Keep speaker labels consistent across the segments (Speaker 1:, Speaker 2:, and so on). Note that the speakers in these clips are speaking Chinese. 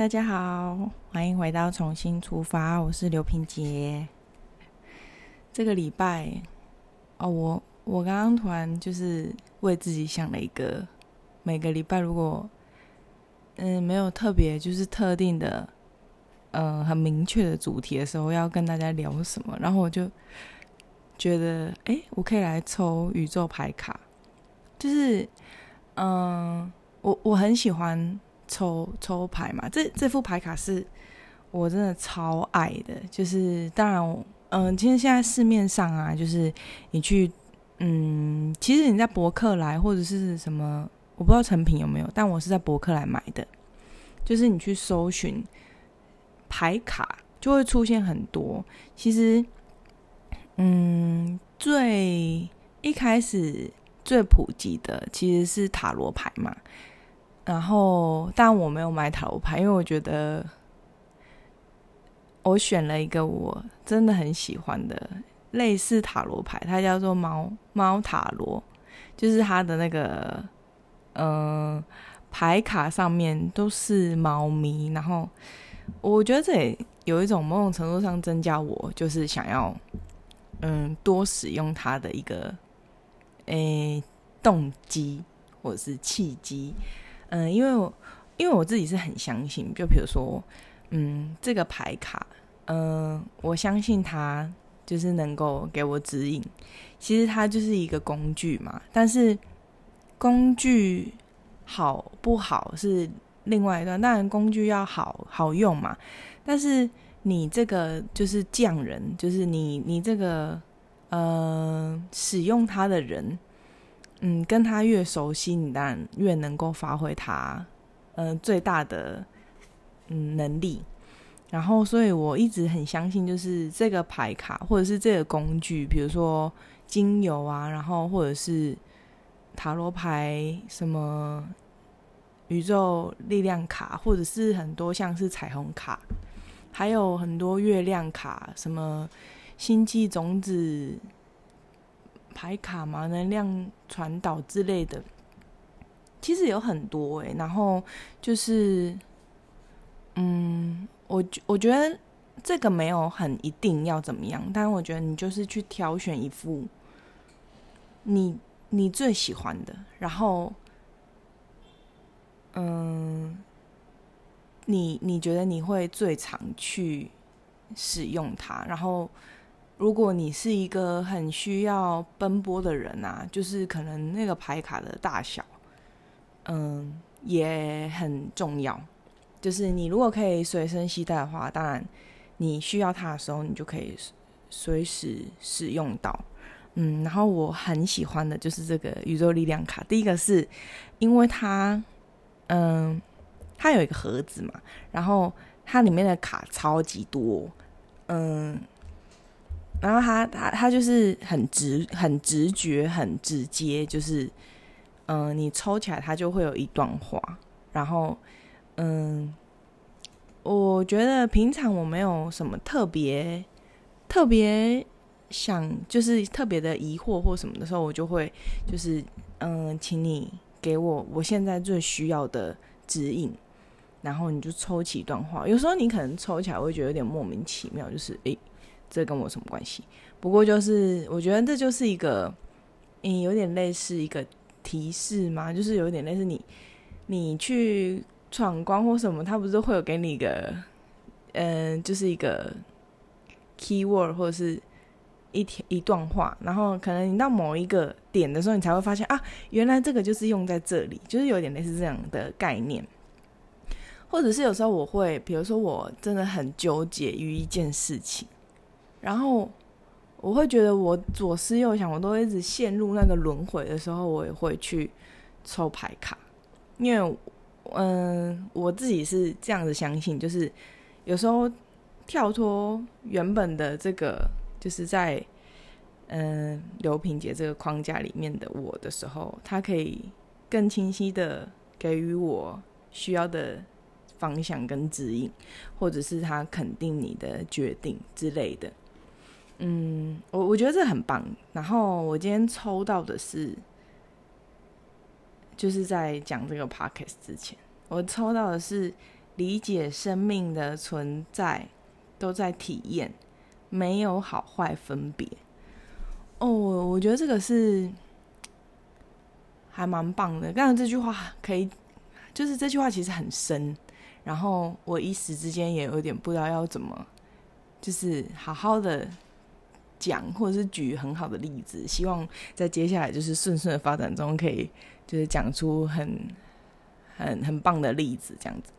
Speaker 1: 大家好，欢迎回到重新出发，我是刘平杰。这个礼拜哦，我我刚刚突然就是为自己想了一个，每个礼拜如果嗯没有特别就是特定的嗯很明确的主题的时候，要跟大家聊什么，然后我就觉得哎，我可以来抽宇宙牌卡，就是嗯，我我很喜欢抽抽牌嘛，这这副牌卡是我真的超爱的，就是当然。嗯，其实现在市面上啊，就是你去，嗯，其实你在博客来或者是什么，我不知道成品有没有，但我是在博客来买的。就是你去搜寻牌卡，就会出现很多。其实，嗯，最一开始最普及的其实是塔罗牌嘛。然后，但我没有买塔罗牌，因为我觉得。我选了一个我真的很喜欢的类似塔罗牌，它叫做猫猫塔罗，就是它的那个嗯牌卡上面都是猫咪，然后我觉得这也有一种某种程度上增加我就是想要嗯多使用它的一个诶动机或者是契机，嗯，因为我因为我自己是很相信，就比如说。嗯，这个牌卡，嗯，我相信它就是能够给我指引。其实它就是一个工具嘛，但是工具好不好是另外一段。当然，工具要好好用嘛，但是你这个就是匠人，就是你你这个呃使用它的人，嗯，跟他越熟悉，你当然越能够发挥他嗯最大的。嗯，能力，然后，所以我一直很相信，就是这个牌卡或者是这个工具，比如说精油啊，然后或者是塔罗牌，什么宇宙力量卡，或者是很多像是彩虹卡，还有很多月亮卡，什么星际种子牌卡嘛，能量传导之类的，其实有很多诶，然后就是。嗯，我我觉得这个没有很一定要怎么样，但是我觉得你就是去挑选一副你你最喜欢的，然后，嗯，你你觉得你会最常去使用它，然后如果你是一个很需要奔波的人啊，就是可能那个牌卡的大小，嗯，也很重要。就是你如果可以随身携带的话，当然你需要它的时候，你就可以随时使用到。嗯，然后我很喜欢的就是这个宇宙力量卡。第一个是因为它，嗯，它有一个盒子嘛，然后它里面的卡超级多，嗯，然后他他他就是很直、很直觉、很直接，就是嗯，你抽起来它就会有一段话，然后。嗯，我觉得平常我没有什么特别特别想，就是特别的疑惑或什么的时候，我就会就是嗯，请你给我我现在最需要的指引，然后你就抽起一段话。有时候你可能抽起来会觉得有点莫名其妙，就是诶，这跟我什么关系？不过就是我觉得这就是一个嗯，有点类似一个提示嘛，就是有点类似你你去。闯关或什么，他不是会有给你一个，嗯，就是一个 keyword 或者是一条一段话，然后可能你到某一个点的时候，你才会发现啊，原来这个就是用在这里，就是有点类似这样的概念。或者是有时候我会，比如说我真的很纠结于一件事情，然后我会觉得我左思右想，我都一直陷入那个轮回的时候，我也会去抽牌卡，因为。嗯，我自己是这样子相信，就是有时候跳脱原本的这个，就是在嗯刘品杰这个框架里面的我的时候，他可以更清晰的给予我需要的方向跟指引，或者是他肯定你的决定之类的。嗯，我我觉得这很棒。然后我今天抽到的是。就是在讲这个 podcast 之前，我抽到的是理解生命的存在，都在体验，没有好坏分别。哦，我觉得这个是还蛮棒的。刚才这句话可以，就是这句话其实很深，然后我一时之间也有点不知道要怎么，就是好好的讲，或者是举很好的例子。希望在接下来就是顺顺的发展中，可以就是讲出很很很棒的例子，这样子。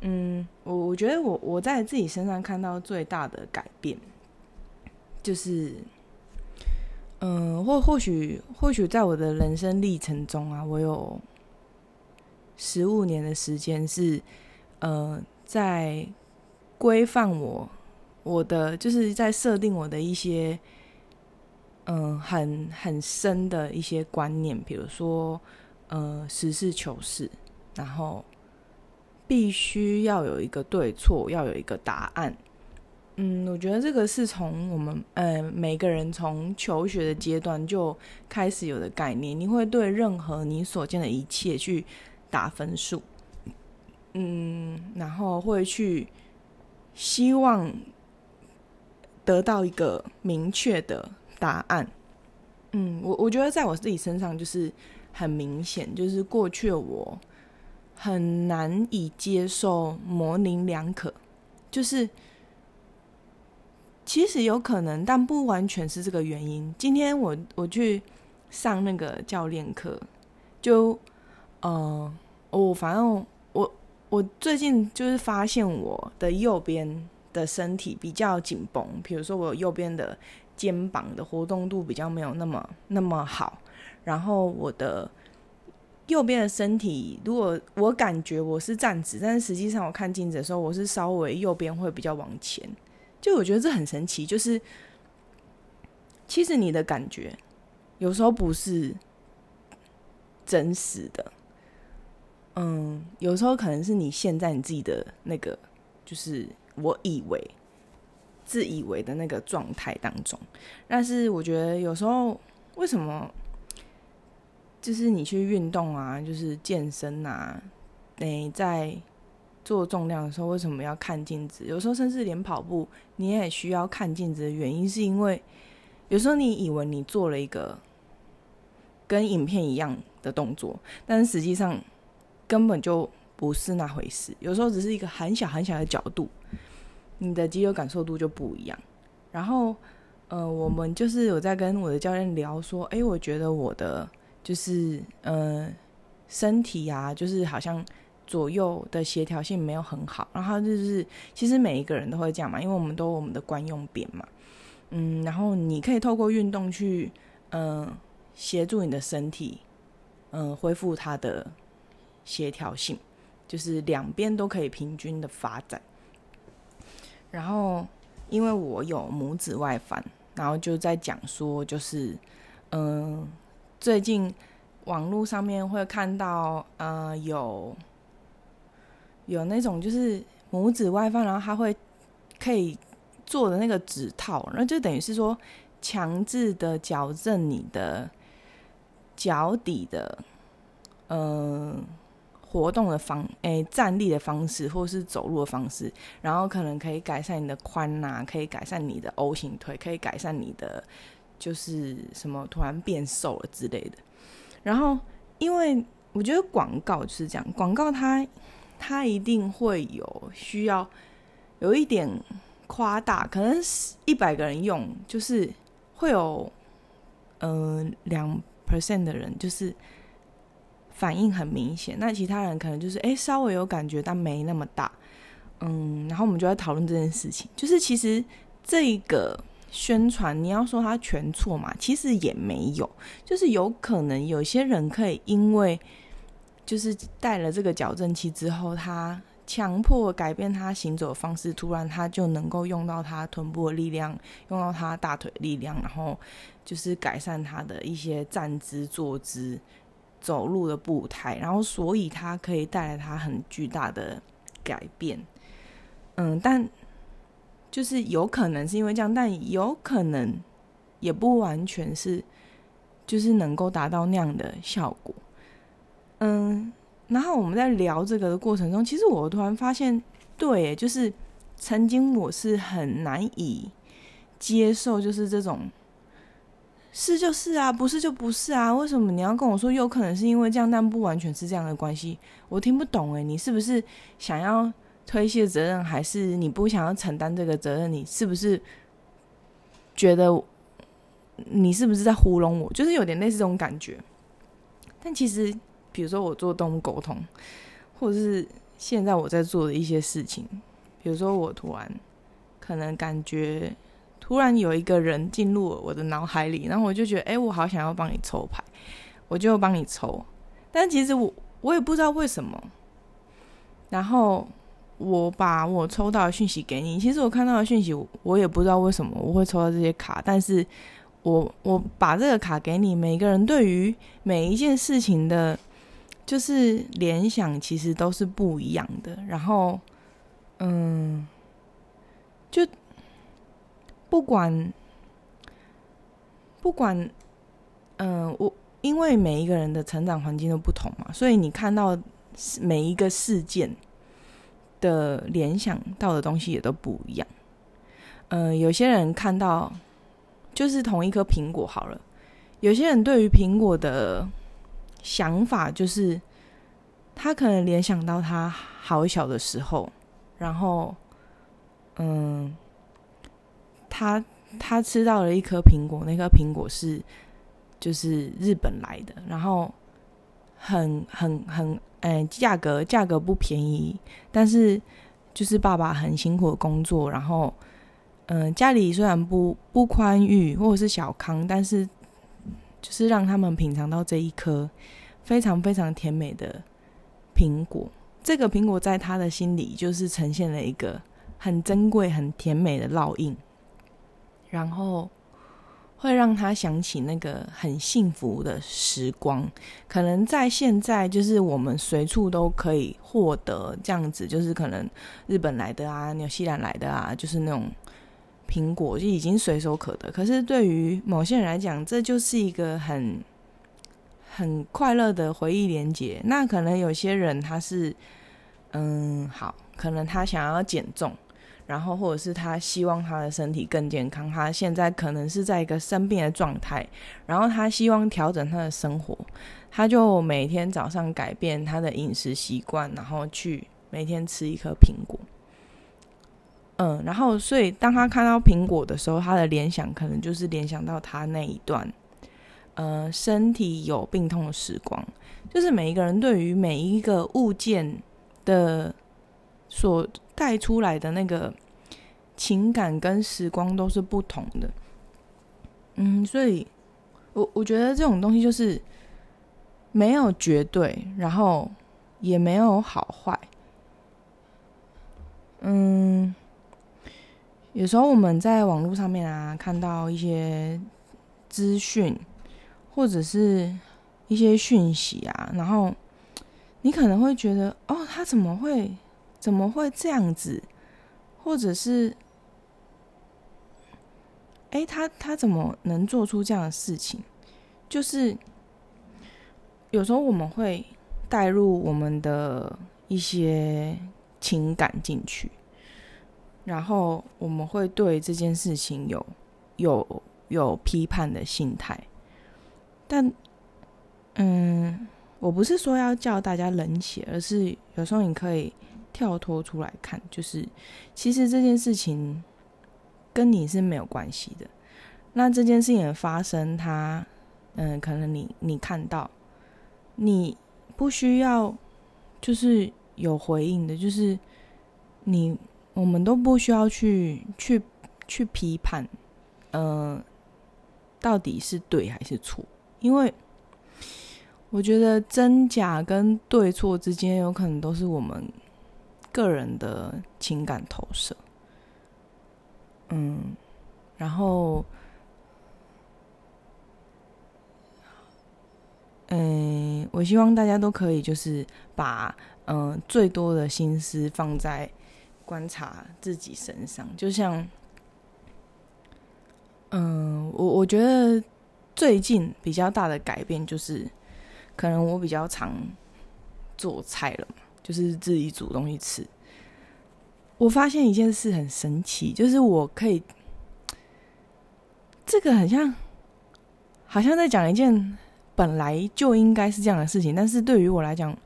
Speaker 1: 嗯，我我觉得我我在自己身上看到最大的改变，就是。嗯，或或许或许在我的人生历程中啊，我有十五年的时间是呃，在规范我我的，就是在设定我的一些嗯很很深的一些观念，比如说呃实事求是，然后必须要有一个对错，要有一个答案。嗯，我觉得这个是从我们呃每个人从求学的阶段就开始有的概念。你会对任何你所见的一切去打分数，嗯，然后会去希望得到一个明确的答案。嗯，我我觉得在我自己身上就是很明显，就是过去我很难以接受模棱两可，就是。其实有可能，但不完全是这个原因。今天我我去上那个教练课，就呃，我反正我我最近就是发现我的右边的身体比较紧绷，比如说我右边的肩膀的活动度比较没有那么那么好，然后我的右边的身体，如果我感觉我是站直，但是实际上我看镜子的时候，我是稍微右边会比较往前。就我觉得这很神奇，就是其实你的感觉有时候不是真实的，嗯，有时候可能是你现在你自己的那个，就是我以为自以为的那个状态当中，但是我觉得有时候为什么就是你去运动啊，就是健身啊，你在。做重量的时候为什么要看镜子？有时候甚至连跑步你也需要看镜子的原因，是因为有时候你以为你做了一个跟影片一样的动作，但是实际上根本就不是那回事。有时候只是一个很小很小的角度，你的肌肉感受度就不一样。然后，呃，我们就是有在跟我的教练聊说，哎，我觉得我的就是呃身体啊，就是好像。左右的协调性没有很好，然后就是其实每一个人都会这样嘛，因为我们都有我们的惯用扁嘛，嗯，然后你可以透过运动去，嗯，协助你的身体，嗯，恢复它的协调性，就是两边都可以平均的发展。然后因为我有拇指外翻，然后就在讲说，就是嗯，最近网络上面会看到，呃，有。有那种就是拇指外翻，然后他会可以做的那个指套，那就等于是说强制的矫正你的脚底的嗯活动的方诶站立的方式，或是走路的方式，然后可能可以改善你的髋呐，可以改善你的 O 型腿，可以改善你的就是什么突然变瘦了之类的。然后因为我觉得广告就是这样，广告它。它一定会有需要有一点夸大，可能一百个人用，就是会有嗯两 percent 的人就是反应很明显，那其他人可能就是哎稍微有感觉，但没那么大。嗯，然后我们就在讨论这件事情，就是其实这个宣传你要说它全错嘛，其实也没有，就是有可能有些人可以因为。就是带了这个矫正器之后，他强迫改变他行走的方式，突然他就能够用到他臀部的力量，用到他大腿力量，然后就是改善他的一些站姿、坐姿、走路的步态，然后所以他可以带来他很巨大的改变。嗯，但就是有可能是因为这样，但有可能也不完全是，就是能够达到那样的效果。嗯，然后我们在聊这个的过程中，其实我突然发现，对，就是曾经我是很难以接受，就是这种是就是啊，不是就不是啊，为什么你要跟我说有可能是因为这样，但不完全是这样的关系？我听不懂诶，你是不是想要推卸责任，还是你不想要承担这个责任？你是不是觉得你是不是在糊弄我？就是有点类似这种感觉。但其实，比如说我做动物沟通，或者是现在我在做的一些事情，比如说我突然可能感觉突然有一个人进入了我的脑海里，然后我就觉得，哎，我好想要帮你抽牌，我就帮你抽。但其实我我也不知道为什么。然后我把我抽到的讯息给你，其实我看到的讯息，我也不知道为什么我会抽到这些卡，但是。我我把这个卡给你，每个人对于每一件事情的，就是联想其实都是不一样的。然后，嗯，就不管不管，嗯，我因为每一个人的成长环境都不同嘛，所以你看到每一个事件的联想到的东西也都不一样。嗯，有些人看到。就是同一颗苹果好了。有些人对于苹果的想法，就是他可能联想到他好小的时候，然后，嗯，他他吃到了一颗苹果，那颗苹果是就是日本来的，然后很很很，嗯，价格价格不便宜，但是就是爸爸很辛苦的工作，然后。嗯，家里虽然不不宽裕或者是小康，但是就是让他们品尝到这一颗非常非常甜美的苹果。这个苹果在他的心里就是呈现了一个很珍贵、很甜美的烙印，然后会让他想起那个很幸福的时光。可能在现在，就是我们随处都可以获得这样子，就是可能日本来的啊、纽西兰来的啊，就是那种。苹果就已经随手可得，可是对于某些人来讲，这就是一个很很快乐的回忆连接。那可能有些人他是，嗯，好，可能他想要减重，然后或者是他希望他的身体更健康，他现在可能是在一个生病的状态，然后他希望调整他的生活，他就每天早上改变他的饮食习惯，然后去每天吃一颗苹果。嗯，然后所以当他看到苹果的时候，他的联想可能就是联想到他那一段，呃，身体有病痛的时光。就是每一个人对于每一个物件的所带出来的那个情感跟时光都是不同的。嗯，所以我我觉得这种东西就是没有绝对，然后也没有好坏。嗯。有时候我们在网络上面啊，看到一些资讯或者是一些讯息啊，然后你可能会觉得，哦，他怎么会怎么会这样子？或者是，哎，他他怎么能做出这样的事情？就是有时候我们会带入我们的一些情感进去。然后我们会对这件事情有有有批判的心态，但嗯，我不是说要叫大家冷血，而是有时候你可以跳脱出来看，就是其实这件事情跟你是没有关系的。那这件事情的发生，它嗯，可能你你看到，你不需要就是有回应的，就是你。我们都不需要去去去批判，呃，到底是对还是错？因为我觉得真假跟对错之间，有可能都是我们个人的情感投射。嗯，然后，嗯，我希望大家都可以就是把嗯最多的心思放在。观察自己身上，就像，嗯，我我觉得最近比较大的改变就是，可能我比较常做菜了，就是自己煮东西吃。我发现一件事很神奇，就是我可以，这个很像，好像在讲一件本来就应该是这样的事情，但是对于我来讲，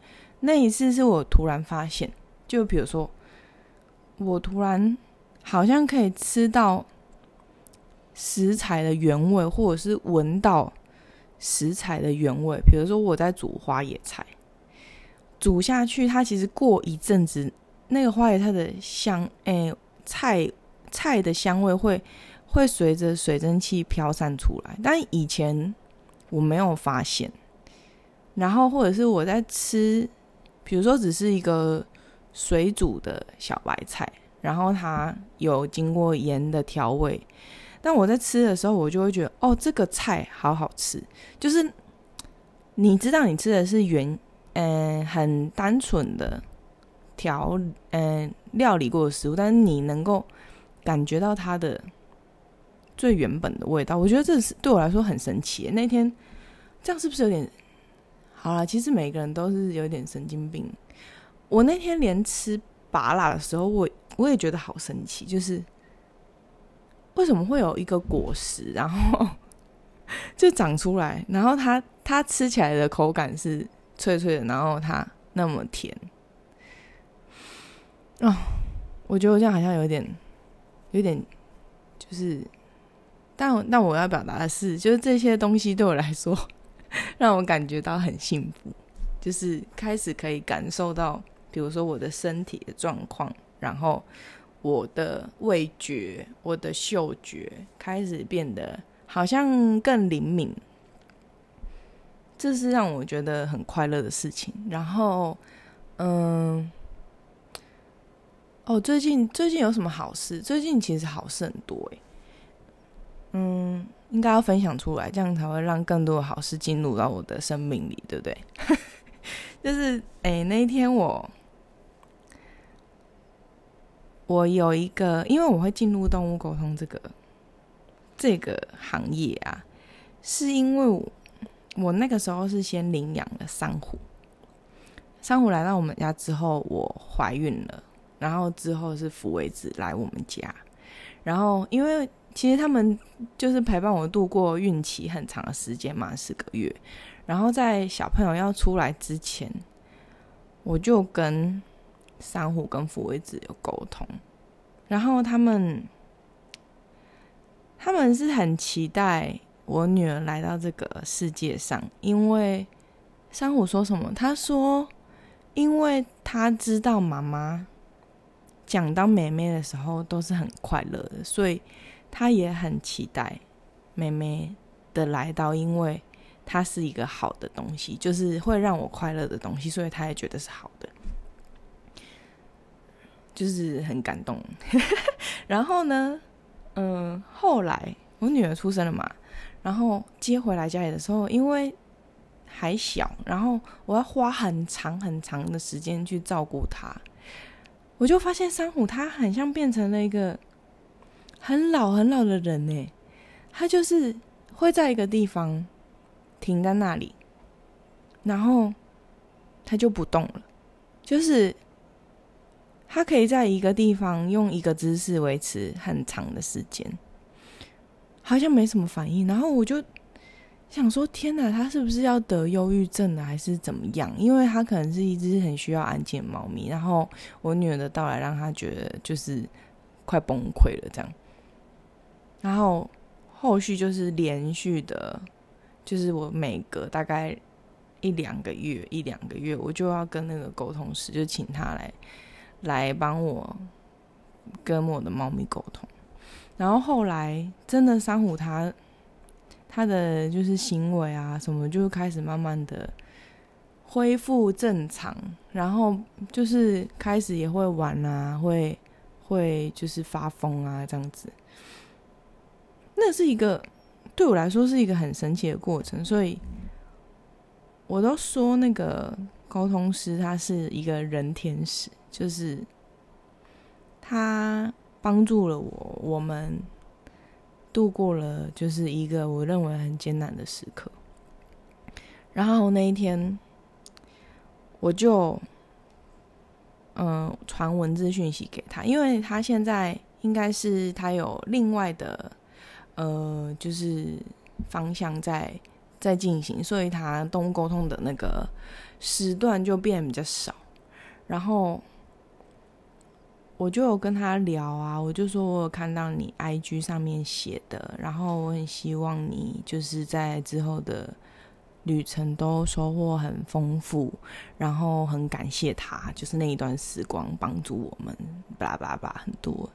Speaker 1: 那一次是我突然发现，就比如说，我突然好像可以吃到食材的原味，或者是闻到食材的原味。比如说我在煮花野菜，煮下去，它其实过一阵子。那个花椰菜的香，诶，菜菜的香味会会随着水蒸气飘散出来，但以前我没有发现。然后或者是我在吃，比如说只是一个水煮的小白菜，然后它有经过盐的调味，但我在吃的时候，我就会觉得，哦，这个菜好好吃。就是你知道你吃的是原，嗯，很单纯的。调嗯料理过的食物，但是你能够感觉到它的最原本的味道，我觉得这是对我来说很神奇。那天这样是不是有点好了？其实每个人都是有点神经病。我那天连吃拔辣的时候，我我也觉得好神奇，就是为什么会有一个果实，然后就长出来，然后它它吃起来的口感是脆脆的，然后它那么甜。哦，我觉得我这样好像有点，有点，就是，但但我要表达的是，就是这些东西对我来说，让我感觉到很幸福，就是开始可以感受到，比如说我的身体的状况，然后我的味觉、我的嗅觉开始变得好像更灵敏，这是让我觉得很快乐的事情。然后，嗯。哦，最近最近有什么好事？最近其实好事很多诶。嗯，应该要分享出来，这样才会让更多的好事进入到我的生命里，对不对？就是诶，那一天我我有一个，因为我会进入动物沟通这个这个行业啊，是因为我我那个时候是先领养了珊瑚，珊瑚来到我们家之后，我怀孕了。然后之后是福维子来我们家，然后因为其实他们就是陪伴我度过孕期很长的时间嘛，四个月。然后在小朋友要出来之前，我就跟珊瑚跟福维子有沟通，然后他们他们是很期待我女儿来到这个世界上，因为珊瑚说什么？他说，因为他知道妈妈。讲到妹妹的时候都是很快乐的，所以他也很期待妹妹的来到，因为它是一个好的东西，就是会让我快乐的东西，所以他也觉得是好的，就是很感动。然后呢，嗯，后来我女儿出生了嘛，然后接回来家里的时候，因为还小，然后我要花很长很长的时间去照顾她。我就发现珊瑚，它很像变成了一个很老很老的人呢。它就是会在一个地方停在那里，然后它就不动了。就是它可以在一个地方用一个姿势维持很长的时间，好像没什么反应。然后我就。想说天哪，他是不是要得忧郁症了，还是怎么样？因为他可能是一只很需要安静的猫咪，然后我女儿的到来让他觉得就是快崩溃了这样。然后后续就是连续的，就是我每隔大概一两个月，一两个月我就要跟那个沟通师，就请他来来帮我跟我的猫咪沟通。然后后来真的珊瑚它。他的就是行为啊，什么就开始慢慢的恢复正常，然后就是开始也会玩啊，会会就是发疯啊这样子。那是一个对我来说是一个很神奇的过程，所以我都说那个沟通师他是一个人天使，就是他帮助了我，我们。度过了就是一个我认为很艰难的时刻，然后那一天，我就嗯传文字讯息给他，因为他现在应该是他有另外的呃就是方向在在进行，所以他动物沟通的那个时段就变比较少，然后。我就有跟他聊啊，我就说我有看到你 IG 上面写的，然后我很希望你就是在之后的旅程都收获很丰富，然后很感谢他，就是那一段时光帮助我们，巴拉巴拉巴拉很多。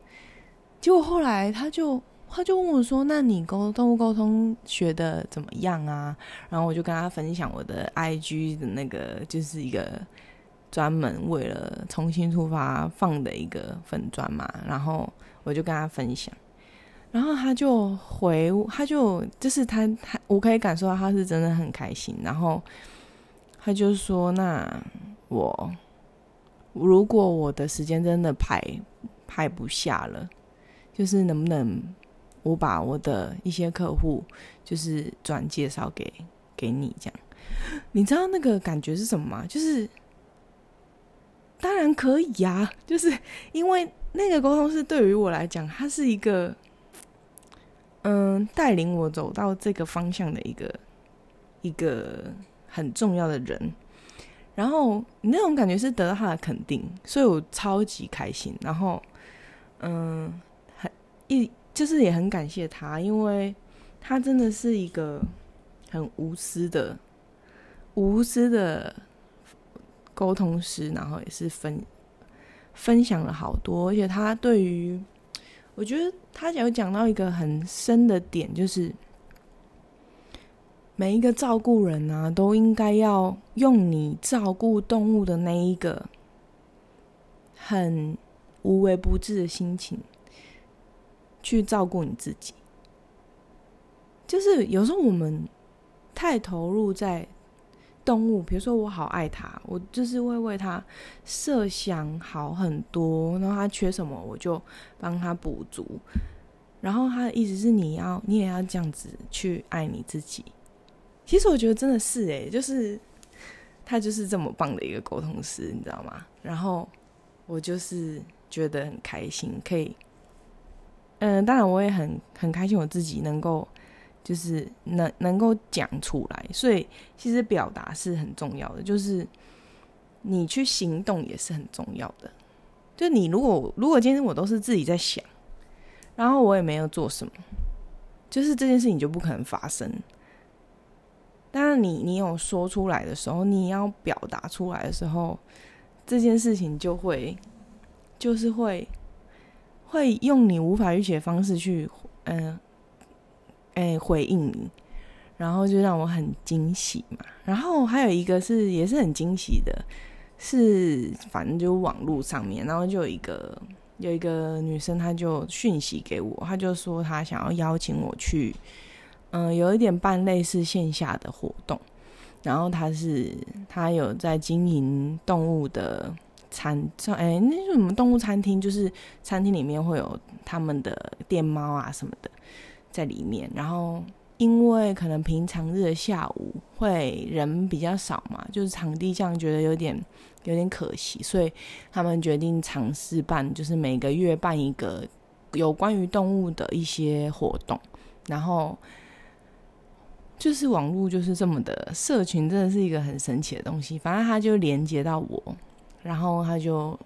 Speaker 1: 结果后来他就他就问我说：“那你沟动物沟通学的怎么样啊？”然后我就跟他分享我的 IG 的那个就是一个。专门为了重新出发放的一个粉砖嘛，然后我就跟他分享，然后他就回，他就就是他他，我可以感受到他是真的很开心，然后他就说：“那我如果我的时间真的排排不下了，就是能不能我把我的一些客户就是转介绍给给你这样？你知道那个感觉是什么吗？就是。”当然可以呀，就是因为那个沟通是对于我来讲，它是一个，嗯，带领我走到这个方向的一个一个很重要的人。然后那种感觉是得到他的肯定，所以我超级开心。然后，嗯，很一就是也很感谢他，因为他真的是一个很无私的、无私的。沟通师，然后也是分分享了好多，而且他对于我觉得他有讲到一个很深的点，就是每一个照顾人啊，都应该要用你照顾动物的那一个很无微不至的心情去照顾你自己。就是有时候我们太投入在。动物，比如说我好爱它，我就是会为它设想好很多，然后它缺什么我就帮它补足。然后他的意思是你要你也要这样子去爱你自己。其实我觉得真的是诶，就是他就是这么棒的一个沟通师，你知道吗？然后我就是觉得很开心，可以，嗯，当然我也很很开心我自己能够。就是能能够讲出来，所以其实表达是很重要的。就是你去行动也是很重要的。就你如果如果今天我都是自己在想，然后我也没有做什么，就是这件事情就不可能发生。当然，你你有说出来的时候，你要表达出来的时候，这件事情就会就是会会用你无法预期的方式去嗯。哎，回应你，然后就让我很惊喜嘛。然后还有一个是也是很惊喜的，是反正就网络上面，然后就有一个有一个女生，她就讯息给我，她就说她想要邀请我去，嗯，有一点半类似线下的活动。然后她是她有在经营动物的餐，哎，那是什么动物餐厅？就是餐厅里面会有他们的电猫啊什么的。在里面，然后因为可能平常日的下午会人比较少嘛，就是场地这样觉得有点有点可惜，所以他们决定尝试办，就是每个月办一个有关于动物的一些活动。然后就是网络就是这么的社群，真的是一个很神奇的东西。反正他就连接到我，然后他就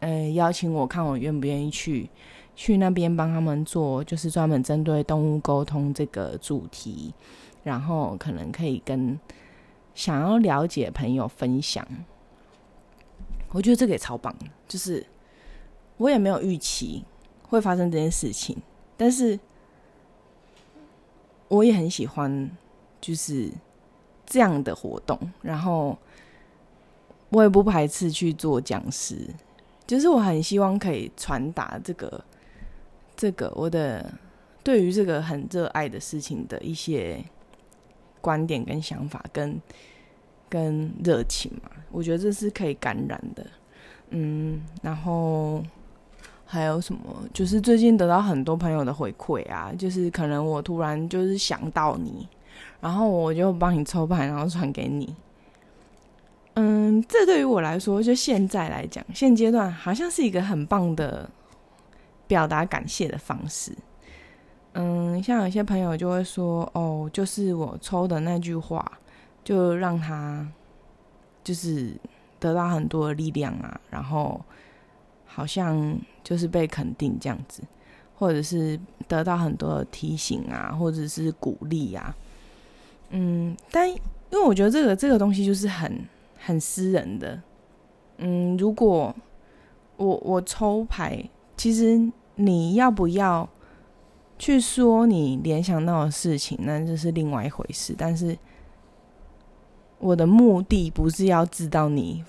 Speaker 1: 呃邀请我看我愿不愿意去。去那边帮他们做，就是专门针对动物沟通这个主题，然后可能可以跟想要了解朋友分享。我觉得这个也超棒，就是我也没有预期会发生这件事情，但是我也很喜欢就是这样的活动，然后我也不排斥去做讲师，就是我很希望可以传达这个。这个我的对于这个很热爱的事情的一些观点跟想法，跟跟热情嘛，我觉得这是可以感染的。嗯，然后还有什么？就是最近得到很多朋友的回馈啊，就是可能我突然就是想到你，然后我就帮你抽牌，然后传给你。嗯，这对于我来说，就现在来讲，现阶段好像是一个很棒的表达感谢的方式。嗯，像有些朋友就会说，哦，就是我抽的那句话，就让他就是得到很多的力量啊，然后好像就是被肯定这样子，或者是得到很多的提醒啊，或者是鼓励啊。嗯，但因为我觉得这个这个东西就是很很私人的。嗯，如果我我抽牌，其实你要不要？去说你联想到的事情，那就是另外一回事。但是我的目的不是要知道你，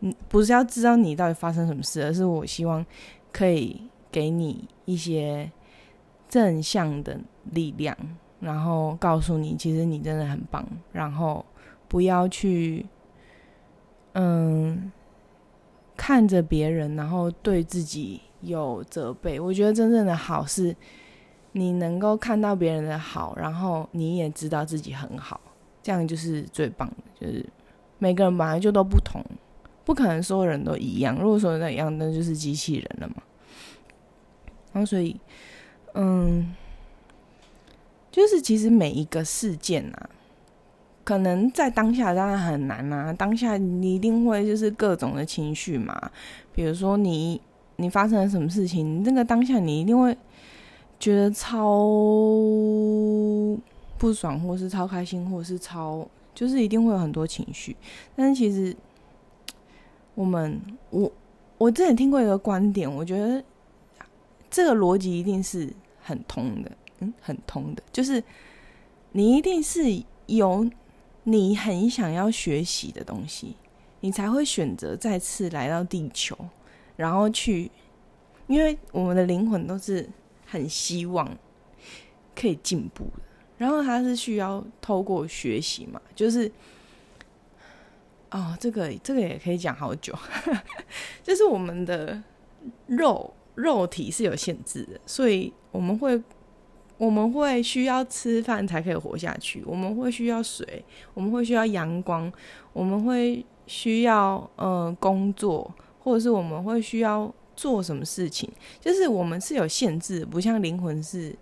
Speaker 1: 嗯，不是要知道你到底发生什么事，而是我希望可以给你一些正向的力量，然后告诉你，其实你真的很棒。然后不要去，嗯，看着别人，然后对自己有责备。我觉得真正的好是。你能够看到别人的好，然后你也知道自己很好，这样就是最棒的。就是每个人本来就都不同，不可能所有人都一样。如果说那一样，那就是机器人了嘛。然后所以，嗯，就是其实每一个事件啊，可能在当下当然很难啊。当下你一定会就是各种的情绪嘛。比如说你你发生了什么事情，那个当下你一定会。觉得超不爽，或是超开心，或是超，就是一定会有很多情绪。但是其实，我们我我之前听过一个观点，我觉得这个逻辑一定是很通的，嗯，很通的，就是你一定是有你很想要学习的东西，你才会选择再次来到地球，然后去，因为我们的灵魂都是。很希望可以进步的，然后他是需要透过学习嘛，就是哦，这个这个也可以讲好久，就是我们的肉肉体是有限制的，所以我们会我们会需要吃饭才可以活下去，我们会需要水，我们会需要阳光，我们会需要呃工作，或者是我们会需要。做什么事情，就是我们是有限制，不像灵魂是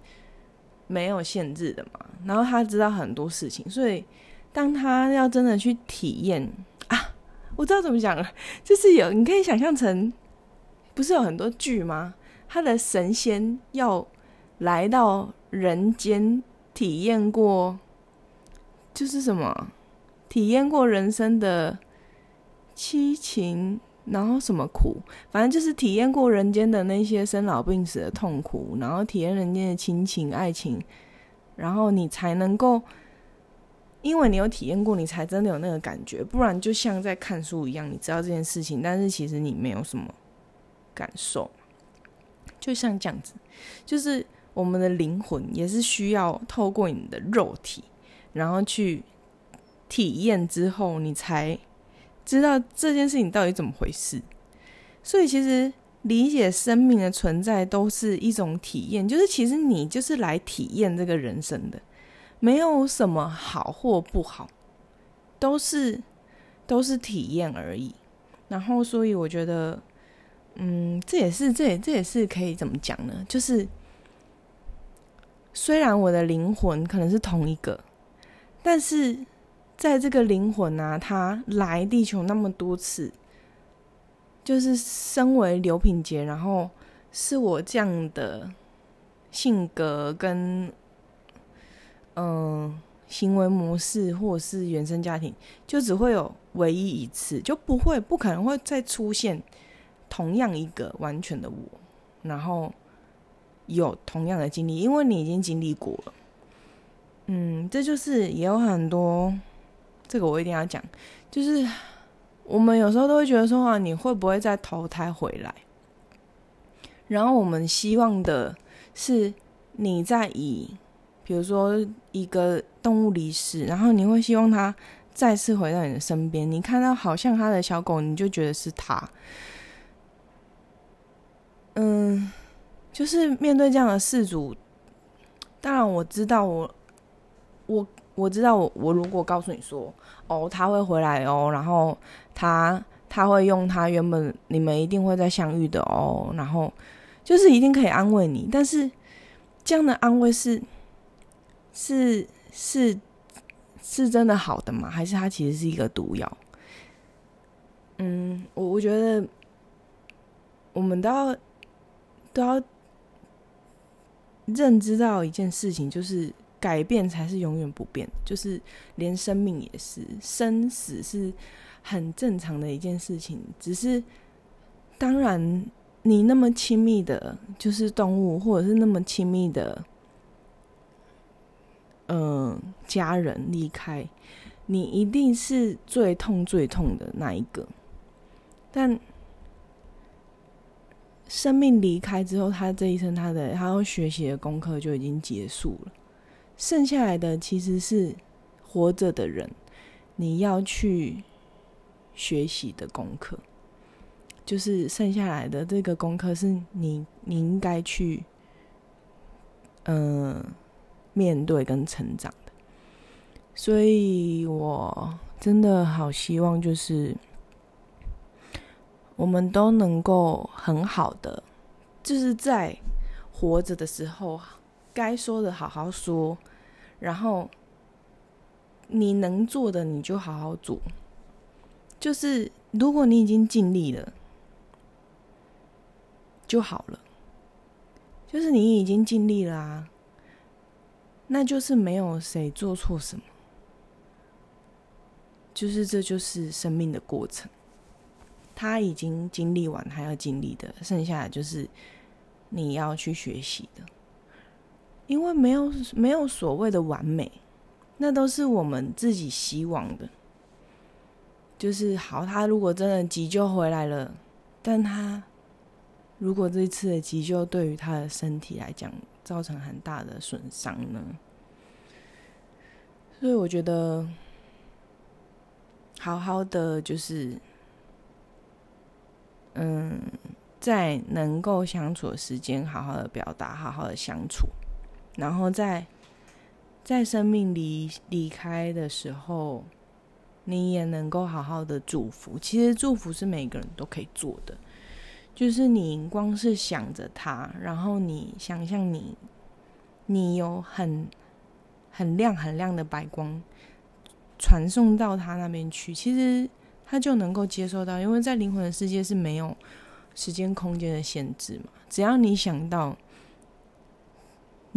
Speaker 1: 没有限制的嘛。然后他知道很多事情，所以当他要真的去体验啊，我知道怎么讲了，就是有你可以想象成，不是有很多剧吗？他的神仙要来到人间体验过，就是什么体验过人生的七情。然后什么苦，反正就是体验过人间的那些生老病死的痛苦，然后体验人间的亲情、爱情，然后你才能够，因为你有体验过，你才真的有那个感觉。不然就像在看书一样，你知道这件事情，但是其实你没有什么感受。就像这样子，就是我们的灵魂也是需要透过你的肉体，然后去体验之后，你才。知道这件事情到底怎么回事，所以其实理解生命的存在都是一种体验，就是其实你就是来体验这个人生的，没有什么好或不好，都是都是体验而已。然后，所以我觉得，嗯，这也是这也这也是可以怎么讲呢？就是虽然我的灵魂可能是同一个，但是。在这个灵魂啊，他来地球那么多次，就是身为刘品杰，然后是我这样的性格跟嗯行为模式，或者是原生家庭，就只会有唯一一次，就不会不可能会再出现同样一个完全的我，然后有同样的经历，因为你已经经历过了。嗯，这就是也有很多。这个我一定要讲，就是 我们有时候都会觉得说啊，你会不会再投胎回来？然后我们希望的是你在以，比如说一个动物离世，然后你会希望它再次回到你的身边。你看到好像他的小狗，你就觉得是他。嗯，就是面对这样的事主，当然我知道我我。我知道我我如果告诉你说，哦，他会回来哦，然后他他会用他原本你们一定会再相遇的哦，然后就是一定可以安慰你，但是这样的安慰是是是是真的好的吗？还是他其实是一个毒药？嗯，我我觉得我们都要都要认知到一件事情，就是改变才是永远不变。就是连生命也是，生死是很正常的一件事情。只是当然，你那么亲密的，就是动物，或者是那么亲密的，嗯，家人离开，你一定是最痛最痛的那一个。但生命离开之后，他这一生他的他要学习的功课就已经结束了。剩下来的其实是活着的人，你要去学习的功课，就是剩下来的这个功课是你你应该去嗯面对跟成长的。所以我真的好希望就是。我们都能够很好的，就是在活着的时候，该说的好好说，然后你能做的你就好好做。就是如果你已经尽力了，就好了。就是你已经尽力了啊，那就是没有谁做错什么，就是这就是生命的过程。他已经经历完他要经历的，剩下的就是你要去学习的。因为没有没有所谓的完美，那都是我们自己希望的。就是好，他如果真的急救回来了，但他如果这次的急救对于他的身体来讲造成很大的损伤呢？所以我觉得好好的就是。嗯，在能够相处的时间，好好的表达，好好的相处，然后在在生命离离开的时候，你也能够好好的祝福。其实祝福是每个人都可以做的，就是你光是想着他，然后你想象你你有很很亮很亮的白光传送到他那边去，其实。他就能够接受到，因为在灵魂的世界是没有时间空间的限制嘛。只要你想到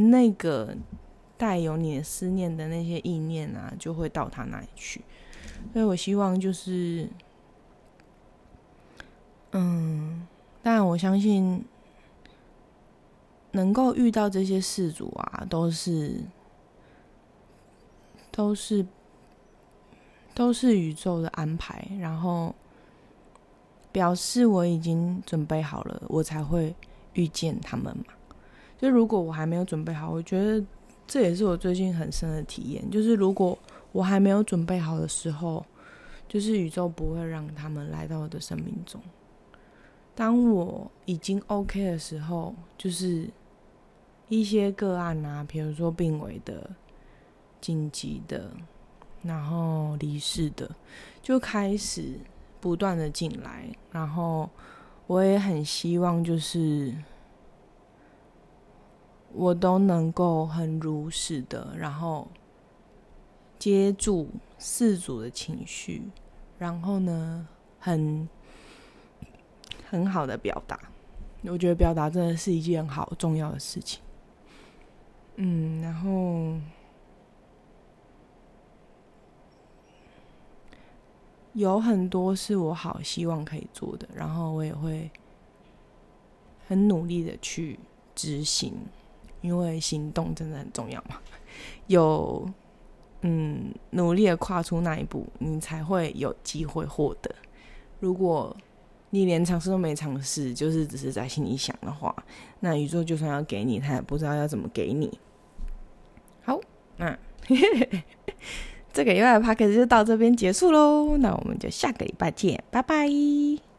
Speaker 1: 那个带有你的思念的那些意念啊，就会到他那里去。所以我希望就是，嗯，当然我相信能够遇到这些事主啊，都是都是。都是宇宙的安排，然后表示我已经准备好了，我才会遇见他们嘛。就如果我还没有准备好，我觉得这也是我最近很深的体验。就是如果我还没有准备好的时候，就是宇宙不会让他们来到我的生命中。当我已经 OK 的时候，就是一些个案啊，比如说病危的、紧急的。然后离世的就开始不断的进来，然后我也很希望，就是我都能够很如实的，然后接住四组的情绪，然后呢，很很好的表达。我觉得表达真的是一件好重要的事情。嗯，然后。有很多是我好希望可以做的，然后我也会很努力的去执行，因为行动真的很重要嘛。有嗯努力的跨出那一步，你才会有机会获得。如果你连尝试都没尝试，就是只是在心里想的话，那宇宙就算要给你，他也不知道要怎么给你。好，那。这个礼拜的 p o d c a s 就到这边结束喽，那我们就下个礼拜见，拜拜。